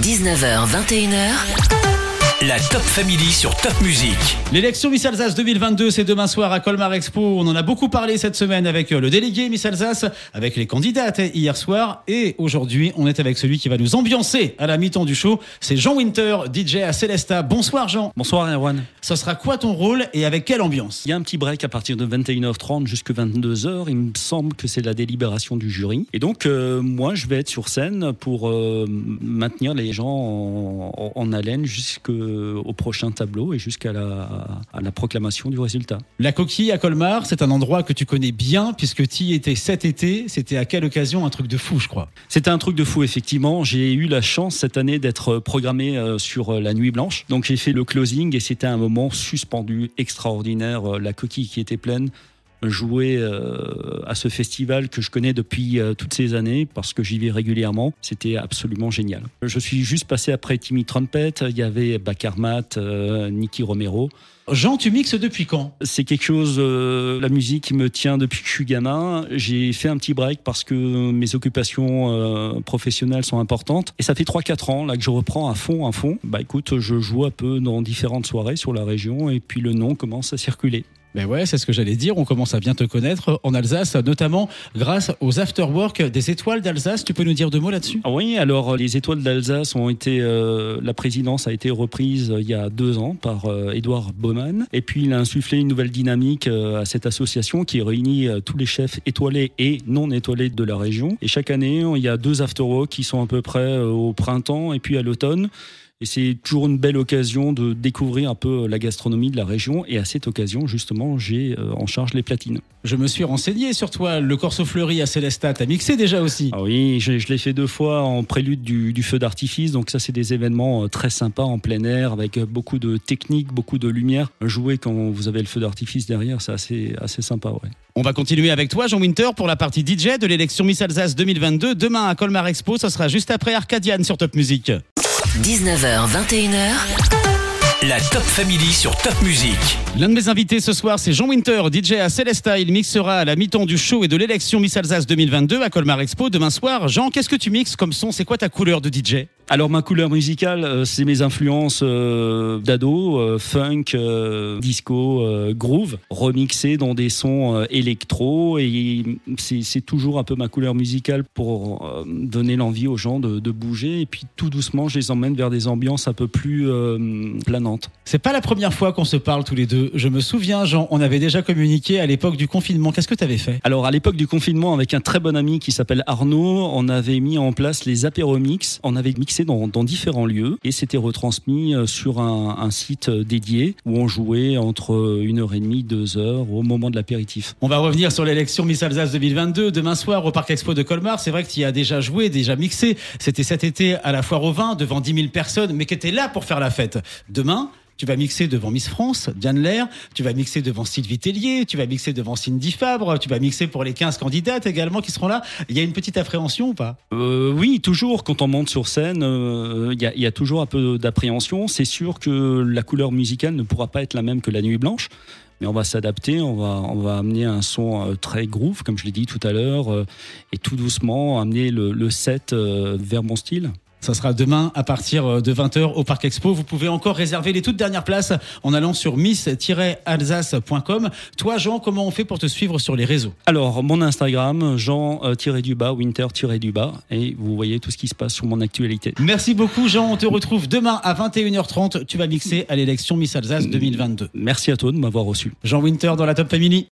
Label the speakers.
Speaker 1: 19h, 21h. La Top Family sur Top Music.
Speaker 2: L'élection Miss Alsace 2022, c'est demain soir à Colmar Expo. On en a beaucoup parlé cette semaine avec euh, le délégué Miss Alsace, avec les candidates hier soir. Et aujourd'hui, on est avec celui qui va nous ambiancer à la mi-temps du show. C'est Jean Winter, DJ à Celesta. Bonsoir Jean.
Speaker 3: Bonsoir Erwan.
Speaker 2: Ce sera quoi ton rôle et avec quelle ambiance?
Speaker 3: Il y a un petit break à partir de 21h30 jusqu'à 22h. Il me semble que c'est la délibération du jury. Et donc, euh, moi, je vais être sur scène pour euh, maintenir les gens en, en haleine jusqu'au euh, au prochain tableau et jusqu'à la, la, proclamation du résultat.
Speaker 2: La coquille à Colmar, c'est un endroit que tu connais bien puisque tu y étais cet été. C'était à quelle occasion? Un truc de fou, je crois.
Speaker 3: C'était un truc de fou, effectivement. J'ai eu la chance cette année d'être programmé euh, sur euh, la Nuit Blanche. Donc j'ai fait le closing et c'était un moment suspendu, extraordinaire. La coquille qui était pleine jouer euh, à ce festival que je connais depuis euh, toutes ces années parce que j'y vais régulièrement. C'était absolument génial. Je suis juste passé après Timmy Trumpet, il y avait Bakarmat, euh, Nicky Romero.
Speaker 2: Jean, tu mixes depuis quand?
Speaker 3: C'est quelque chose, la musique qui me tient depuis que je suis gamin. J'ai fait un petit break parce que mes occupations professionnelles sont importantes. Et ça fait 3-4 ans là que je reprends à fond, à fond. Bah écoute, je joue un peu dans différentes soirées sur la région et puis le nom commence à circuler.
Speaker 2: Ben ouais, c'est ce que j'allais dire. On commence à bien te connaître en Alsace, notamment grâce aux afterwork des étoiles d'Alsace. Tu peux nous dire deux mots là-dessus?
Speaker 3: Ah Oui, alors les étoiles d'Alsace ont été, euh, la présidence a été reprise euh, il y a deux ans par Edouard euh, Baumann. Et puis il a insufflé une nouvelle dynamique à cette association qui réunit tous les chefs étoilés et non étoilés de la région. Et chaque année, il y a deux afterwork qui sont à peu près au printemps et puis à l'automne. Et c'est toujours une belle occasion de découvrir un peu la gastronomie de la région. Et à cette occasion, justement, j'ai euh, en charge les platines.
Speaker 2: Je me suis renseigné sur toi. Le Corso Fleuri à Célestat, t'as mixé déjà aussi
Speaker 3: ah Oui, je, l'ai fait deux fois en prélude du, feu d'artifice. Donc ça, c'est des événements euh, très sympas en plein air avec beaucoup de technique, beaucoup de lumière. Jouer quand vous avez le feu d'artifice derrière, c'est assez, assez sympa. Ouais.
Speaker 2: On va continuer avec toi, Jean Winter, pour la partie DJ de l'élection Miss Alsace 2022. Demain à Colmar Expo, ça sera juste après Arcadiane sur Top Music.
Speaker 1: 19h, 21h. La Top Family sur Top Music.
Speaker 2: L'un de mes invités ce soir, c'est Jean Winter, DJ à Celesta. Il mixera à la mi-temps du show et de l'élection Miss Alsace 2022 à Colmar Expo demain soir. Jean, qu'est-ce que tu mixes? Comme son C'est quoi ta couleur de DJ
Speaker 3: alors ma couleur musicale, euh, c'est mes influences euh, d'ado, euh, funk, disco, groove, remixées dans des sons électro et c'est toujours un peu ma couleur musicale pour donner l'envie aux gens de, de, bouger et puis tout doucement je les emmène vers des ambiances un peu plus planantes.
Speaker 2: C'est pas la première fois qu'on se parle tous les deux. Je me souviens, Jean, on avait déjà communiqué à l'époque du confinement. Qu'est-ce que tu avais fait?
Speaker 3: Alors, à l'époque du confinement, avec un très bon ami qui s'appelle Arnaud, on avait mis en place les apéromix. On avait mixé dans, différents lieux et c'était retransmis euh, sur un, site euh, dédié où on jouait entre une heure et demie, deux heures au moment de l'apéritif.
Speaker 2: On va revenir sur l'élection Miss Alsace 2022 demain soir au Parc Expo de Colmar. C'est vrai que tu y as déjà joué, déjà mixé. C'était cet été à la foire au vin devant 10 000 personnes, mais qui étaient là pour faire la fête. Demain, tu vas mixer devant Miss France, Diane Lair, tu vas mixer devant Sylvie Tellier, tu vas mixer devant Cindy Fabre, tu vas mixer pour les 15 candidates également qui seront là. Il y a une petite appréhension ou pas
Speaker 3: euh, Oui, toujours. Quand on monte sur scène, euh, il y, a toujours un peu d'appréhension. C'est sûr que la couleur musicale ne pourra pas être la même que la nuit blanche. Mais on va s'adapter, on va, on va amener un son euh, très groove, comme je l'ai dit tout à l'heure, et tout doucement amener le, le set vers mon style.
Speaker 2: Ça sera demain à partir euh, de 20h au Parc Expo. Vous pouvez encore réserver les toutes dernières places en allant sur miss-alsace.com. Toi, Jean, comment on fait pour te suivre sur les réseaux?
Speaker 3: Alors, mon Instagram, Jean-du-bas, Winter-du-bas, et vous voyez tout ce qui se passe sur mon actualité.
Speaker 2: Merci beaucoup, Jean. On te retrouve demain à 21h30. Tu vas mixer à l'élection Miss Alsace 2022.
Speaker 3: Merci à toi de m'avoir reçu.
Speaker 2: Jean Winter dans la Top Family.